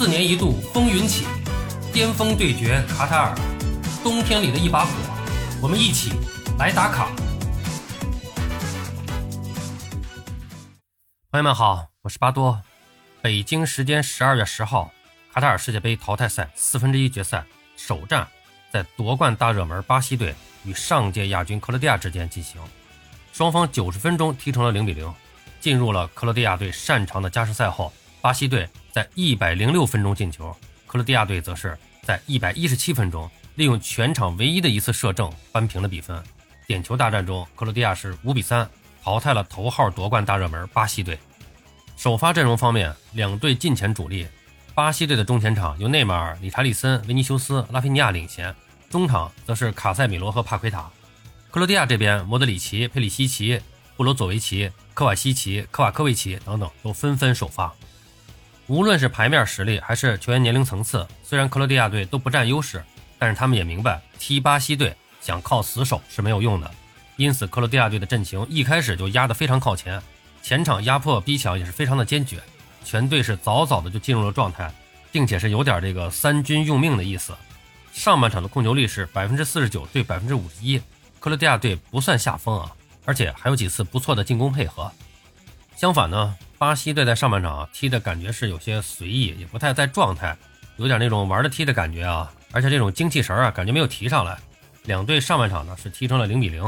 四年一度风云起，巅峰对决卡塔尔，冬天里的一把火，我们一起来打卡。朋友们好，我是巴多。北京时间十二月十号，卡塔尔世界杯淘汰赛四分之一决赛首战，在夺冠大热门巴西队与上届亚军克罗地亚之间进行，双方九十分钟踢成了零比零。进入了克罗地亚队擅长的加时赛后，巴西队在一百零六分钟进球，克罗地亚队则是在一百一十七分钟利用全场唯一的一次射正扳平了比分。点球大战中，克罗地亚是五比三淘汰了头号夺冠大热门巴西队。首发阵容方面，两队近前主力，巴西队的中前场由内马尔、理查利森、维尼修斯、拉菲尼亚领衔，中场则是卡塞米罗和帕奎塔。克罗地亚这边，莫德里奇、佩里西奇、布罗佐维奇。科瓦西奇、科瓦科维奇等等都纷纷首发。无论是牌面实力还是球员年龄层次，虽然克罗地亚队都不占优势，但是他们也明白踢巴西队想靠死守是没有用的。因此，克罗地亚队的阵型一开始就压得非常靠前，前场压迫逼抢也是非常的坚决。全队是早早的就进入了状态，并且是有点这个三军用命的意思。上半场的控球率是百分之四十九对百分之五十一，克罗地亚队不算下风啊。而且还有几次不错的进攻配合。相反呢，巴西队在上半场啊踢的感觉是有些随意，也不太在状态，有点那种玩的踢的感觉啊。而且这种精气神啊，感觉没有提上来。两队上半场呢是踢成了零比零。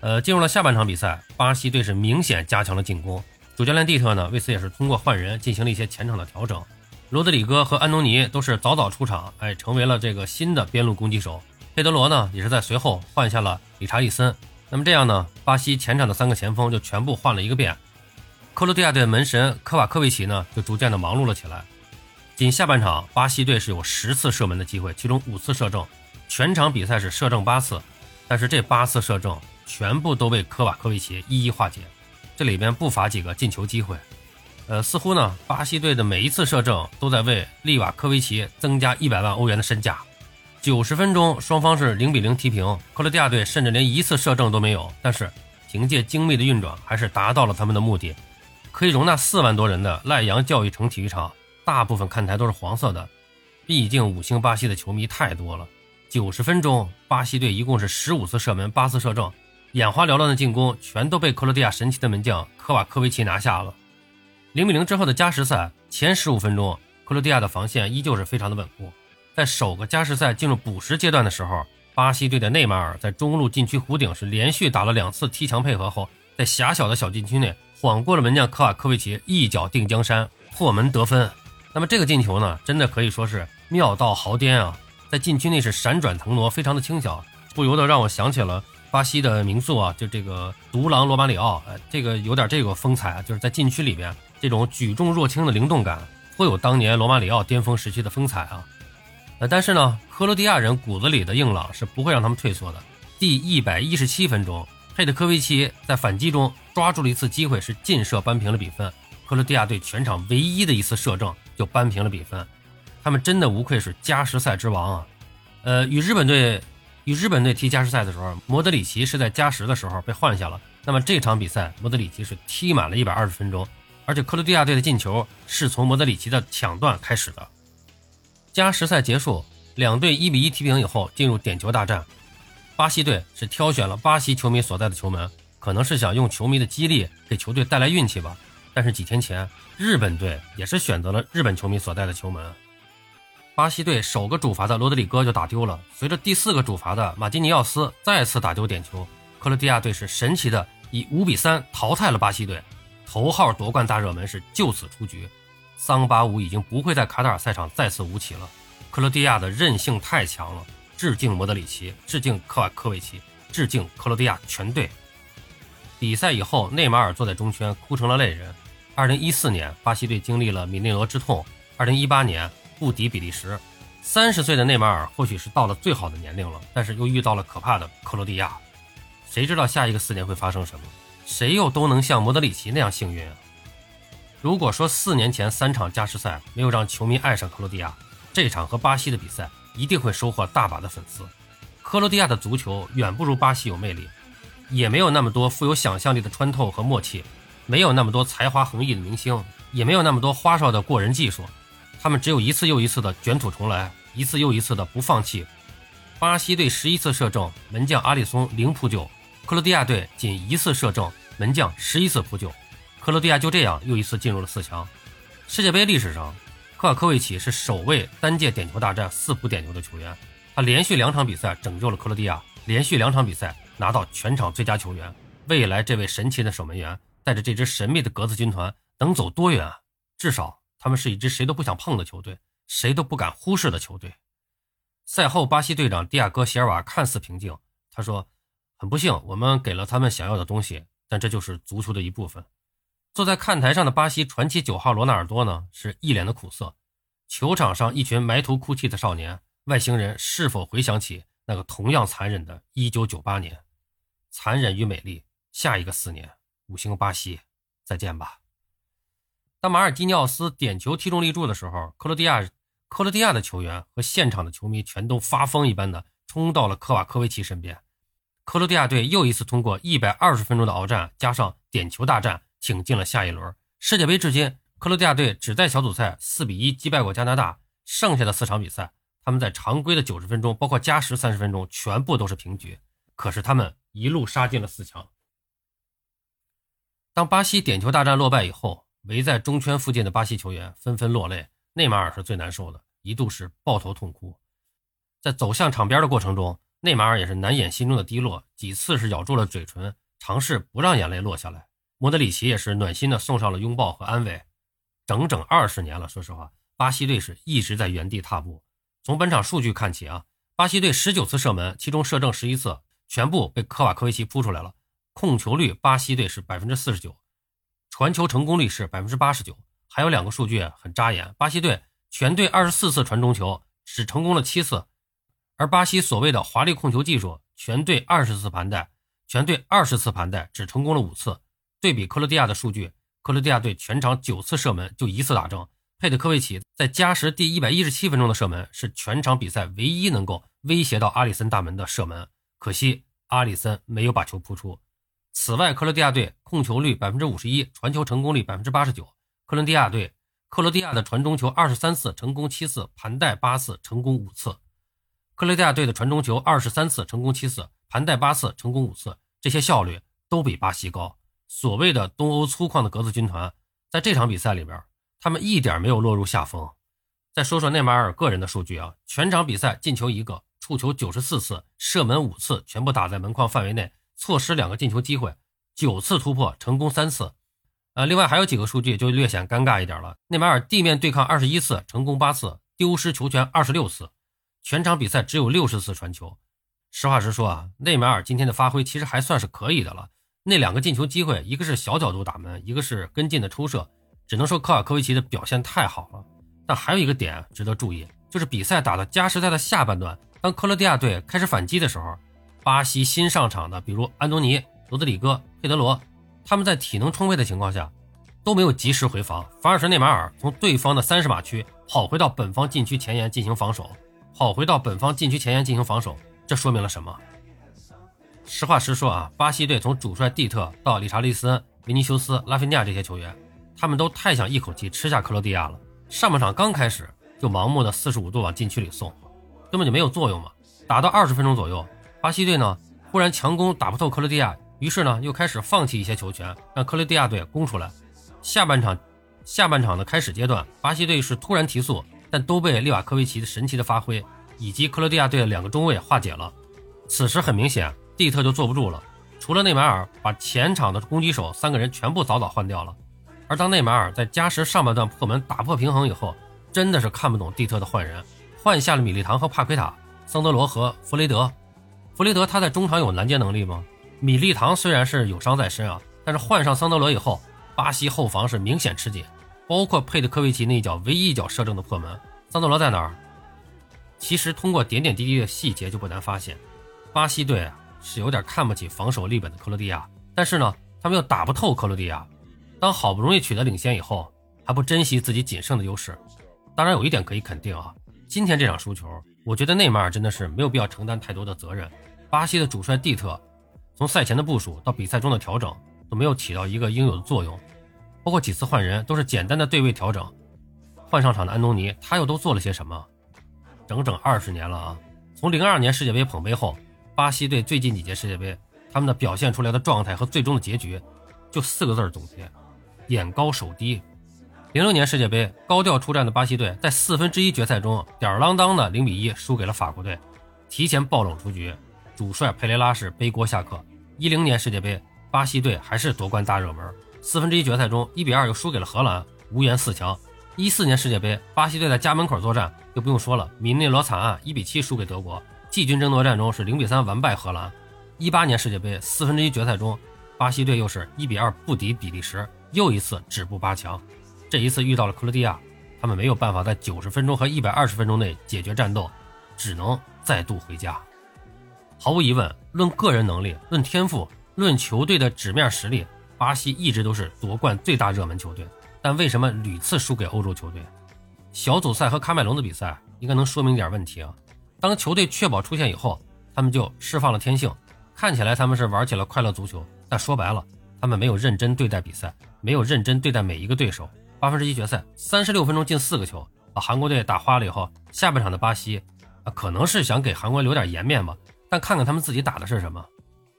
呃，进入了下半场比赛，巴西队是明显加强了进攻。主教练蒂特呢为此也是通过换人进行了一些前场的调整。罗德里戈和安东尼都是早早出场，哎，成为了这个新的边路攻击手。佩德罗呢也是在随后换下了理查利森。那么这样呢，巴西前场的三个前锋就全部换了一个遍，克罗地亚队门神科瓦科维奇呢就逐渐的忙碌了起来。仅下半场，巴西队是有十次射门的机会，其中五次射正，全场比赛是射正八次，但是这八次射正全部都被科瓦科维奇一一化解，这里边不乏几个进球机会。呃，似乎呢，巴西队的每一次射正都在为利瓦科维奇增加一百万欧元的身价。九十分钟，双方是零比零踢平。克罗地亚队甚至连一次射正都没有，但是凭借精密的运转，还是达到了他们的目的。可以容纳四万多人的赖阳教育城体育场，大部分看台都是黄色的，毕竟五星巴西的球迷太多了。九十分钟，巴西队一共是十五次射门，八次射正，眼花缭乱的进攻全都被克罗地亚神奇的门将科瓦科维奇拿下了。零比零之后的加时赛前十五分钟，克罗地亚的防线依旧是非常的稳固。在首个加时赛进入补时阶段的时候，巴西队的内马尔在中路禁区弧顶是连续打了两次踢墙配合后，在狭小的小禁区内晃过了门将科瓦科维奇，一脚定江山，破门得分。那么这个进球呢，真的可以说是妙到毫巅啊！在禁区内是闪转腾挪，非常的轻巧，不由得让我想起了巴西的名宿啊，就这个独狼罗马里奥，呃，这个有点这个风采啊，就是在禁区里边这种举重若轻的灵动感，颇有当年罗马里奥巅峰时期的风采啊。呃，但是呢，克罗地亚人骨子里的硬朗是不会让他们退缩的。第一百一十七分钟，佩德科维奇在反击中抓住了一次机会，是劲射扳平了比分。克罗地亚队全场唯一的一次射正就扳平了比分，他们真的无愧是加时赛之王啊！呃，与日本队与日本队踢加时赛的时候，莫德里奇是在加时的时候被换下了。那么这场比赛，莫德里奇是踢满了一百二十分钟，而且克罗地亚队的进球是从莫德里奇的抢断开始的。加时赛结束，两队一比一踢平以后，进入点球大战。巴西队是挑选了巴西球迷所在的球门，可能是想用球迷的激励给球队带来运气吧。但是几天前，日本队也是选择了日本球迷所在的球门。巴西队首个主罚的罗德里戈就打丢了，随着第四个主罚的马基尼奥斯再次打丢点球，克罗地亚队是神奇的以五比三淘汰了巴西队，头号夺冠大热门是就此出局。桑巴舞已经不会在卡塔尔赛场再次舞起了。克罗地亚的韧性太强了，致敬莫德里奇，致敬科瓦科维奇，致敬克罗地亚全队。比赛以后，内马尔坐在中圈哭成了泪人。二零一四年，巴西队经历了米内罗之痛；二零一八年不敌比利时。三十岁的内马尔或许是到了最好的年龄了，但是又遇到了可怕的克罗地亚。谁知道下一个四年会发生什么？谁又都能像莫德里奇那样幸运？如果说四年前三场加时赛没有让球迷爱上克罗地亚，这场和巴西的比赛一定会收获大把的粉丝。克罗地亚的足球远不如巴西有魅力，也没有那么多富有想象力的穿透和默契，没有那么多才华横溢的明星，也没有那么多花哨的过人技术。他们只有一次又一次的卷土重来，一次又一次的不放弃。巴西队十一次射正，门将阿里松零扑救；克罗地亚队仅一次射正，门将十一次扑救。克罗地亚就这样又一次进入了四强。世界杯历史上，科瓦科维奇是首位单届点球大战四扑点球的球员。他连续两场比赛拯救了克罗地亚，连续两场比赛拿到全场最佳球员。未来这位神奇的守门员带着这支神秘的格子军团能走多远啊？至少他们是一支谁都不想碰的球队，谁都不敢忽视的球队。赛后，巴西队长蒂亚戈·席尔瓦看似平静，他说：“很不幸，我们给了他们想要的东西，但这就是足球的一部分。”坐在看台上的巴西传奇九号罗纳尔多呢，是一脸的苦涩。球场上一群埋头哭泣的少年，外星人是否回想起那个同样残忍的1998年？残忍与美丽，下一个四年，五星巴西，再见吧。当马尔基尼奥斯点球踢中立柱的时候，克罗地亚克罗地亚的球员和现场的球迷全都发疯一般的冲到了科瓦科维奇身边。克罗地亚队又一次通过一百二十分钟的鏖战，加上点球大战。挺进了下一轮世界杯。至今，克罗地亚队只在小组赛四比一击败过加拿大。剩下的四场比赛，他们在常规的九十分钟，包括加时三十分钟，全部都是平局。可是他们一路杀进了四强。当巴西点球大战落败以后，围在中圈附近的巴西球员纷纷落泪。内马尔是最难受的，一度是抱头痛哭。在走向场边的过程中，内马尔也是难掩心中的低落，几次是咬住了嘴唇，尝试不让眼泪落下来。莫德里奇也是暖心的送上了拥抱和安慰。整整二十年了，说实话，巴西队是一直在原地踏步。从本场数据看起啊，巴西队十九次射门，其中射正十一次，全部被科瓦科维奇扑出来了。控球率，巴西队是百分之四十九，传球成功率是百分之八十九。还有两个数据很扎眼，巴西队全队二十四次传中球，只成功了七次，而巴西所谓的华丽控球技术，全队二十次盘带，全队二十次盘带只成功了五次。对比克罗地亚的数据，克罗地亚队全场九次射门就一次打正。佩特科维奇在加时第一百一十七分钟的射门是全场比赛唯一能够威胁到阿里森大门的射门，可惜阿里森没有把球扑出。此外，克罗地亚队控球率百分之五十一，传球成功率百分之八十九。克罗地亚队，克罗地亚的传中球二十三次成功七次，盘带八次成功五次。克罗地亚队的传中球二十三次成功七次，盘带八次成功五次，这些效率都比巴西高。所谓的东欧粗犷的格子军团，在这场比赛里边，他们一点没有落入下风。再说说内马尔个人的数据啊，全场比赛进球一个，触球九十四次，射门五次，全部打在门框范围内，错失两个进球机会，九次突破成功三次。呃，另外还有几个数据就略显尴尬一点了。内马尔地面对抗二十一次，成功八次，丢失球权二十六次，全场比赛只有六十次传球。实话实说啊，内马尔今天的发挥其实还算是可以的了。那两个进球机会，一个是小角度打门，一个是跟进的抽射，只能说科瓦科维奇的表现太好了。但还有一个点值得注意，就是比赛打到加时赛的下半段，当克罗地亚队开始反击的时候，巴西新上场的，比如安东尼、罗德里戈、佩德罗，他们在体能充沛的情况下，都没有及时回防，反而是内马尔从对方的三十码区跑回到本方禁区前沿进行防守，跑回到本方禁区前沿进行防守，这说明了什么？实话实说啊，巴西队从主帅蒂特到理查利森、维尼修斯、拉菲尼亚这些球员，他们都太想一口气吃下克罗地亚了。上半场刚开始就盲目的四十五度往禁区里送，根本就没有作用嘛。打到二十分钟左右，巴西队呢忽然强攻打不透克罗地亚，于是呢又开始放弃一些球权，让克罗地亚队攻出来。下半场下半场的开始阶段，巴西队是突然提速，但都被利瓦科维奇的神奇的发挥以及克罗地亚队的两个中卫化解了。此时很明显。蒂特就坐不住了，除了内马尔，把前场的攻击手三个人全部早早换掉了。而当内马尔在加时上半段破门打破平衡以后，真的是看不懂蒂特的换人，换下了米利唐和帕奎塔、桑德罗和弗雷德。弗雷德他在中场有拦截能力吗？米利唐虽然是有伤在身啊，但是换上桑德罗以后，巴西后防是明显吃紧，包括佩德科维奇那一脚唯一一脚射正的破门，桑德罗在哪儿？其实通过点点滴滴的细节就不难发现，巴西队啊。是有点看不起防守立本的克罗地亚，但是呢，他们又打不透克罗地亚。当好不容易取得领先以后，还不珍惜自己仅剩的优势。当然，有一点可以肯定啊，今天这场输球，我觉得内马尔真的是没有必要承担太多的责任。巴西的主帅蒂特，从赛前的部署到比赛中的调整，都没有起到一个应有的作用，包括几次换人都是简单的对位调整。换上场的安东尼，他又都做了些什么？整整二十年了啊！从零二年世界杯捧杯后，巴西队最近几届世界杯，他们的表现出来的状态和最终的结局，就四个字总结：眼高手低。零六年世界杯高调出战的巴西队，在四分之一决赛中吊儿郎当的零比一输给了法国队，提前爆冷出局，主帅佩雷拉是背锅下课。一零年世界杯，巴西队还是夺冠大热门，四分之一决赛中一比二又输给了荷兰，无缘四强。一四年世界杯，巴西队在家门口作战，就不用说了，米内罗惨案一比七输给德国，季军争夺战中是零比三完败荷兰。一八年世界杯四分之一决赛中，巴西队又是一比二不敌比利时，又一次止步八强。这一次遇到了克罗地亚，他们没有办法在九十分钟和一百二十分钟内解决战斗，只能再度回家。毫无疑问，论个人能力、论天赋、论球队的纸面实力，巴西一直都是夺冠最大热门球队。但为什么屡次输给欧洲球队？小组赛和喀麦隆的比赛应该能说明一点问题啊！当球队确保出线以后，他们就释放了天性，看起来他们是玩起了快乐足球，但说白了，他们没有认真对待比赛，没有认真对待每一个对手。八分之一决赛，三十六分钟进四个球，把韩国队打花了以后，下半场的巴西啊，可能是想给韩国留点颜面吧。但看看他们自己打的是什么，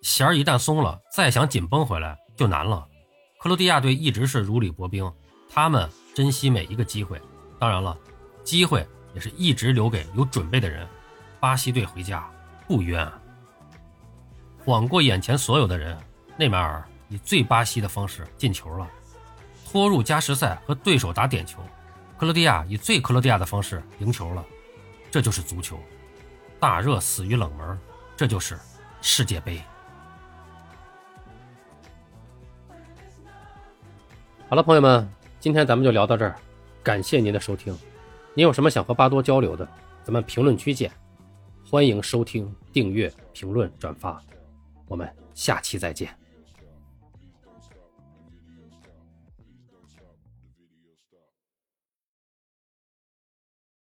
弦儿一旦松了，再想紧绷回来就难了。克罗地亚队一直是如履薄冰，他们珍惜每一个机会，当然了，机会也是一直留给有准备的人。巴西队回家不冤，晃过眼前所有的人，内马尔以最巴西的方式进球了。拖入加时赛和对手打点球，克罗地亚以最克罗地亚的方式赢球了，这就是足球，大热死于冷门，这就是世界杯。好了，朋友们，今天咱们就聊到这儿，感谢您的收听。您有什么想和巴多交流的，咱们评论区见。欢迎收听、订阅、评论、转发，我们下期再见。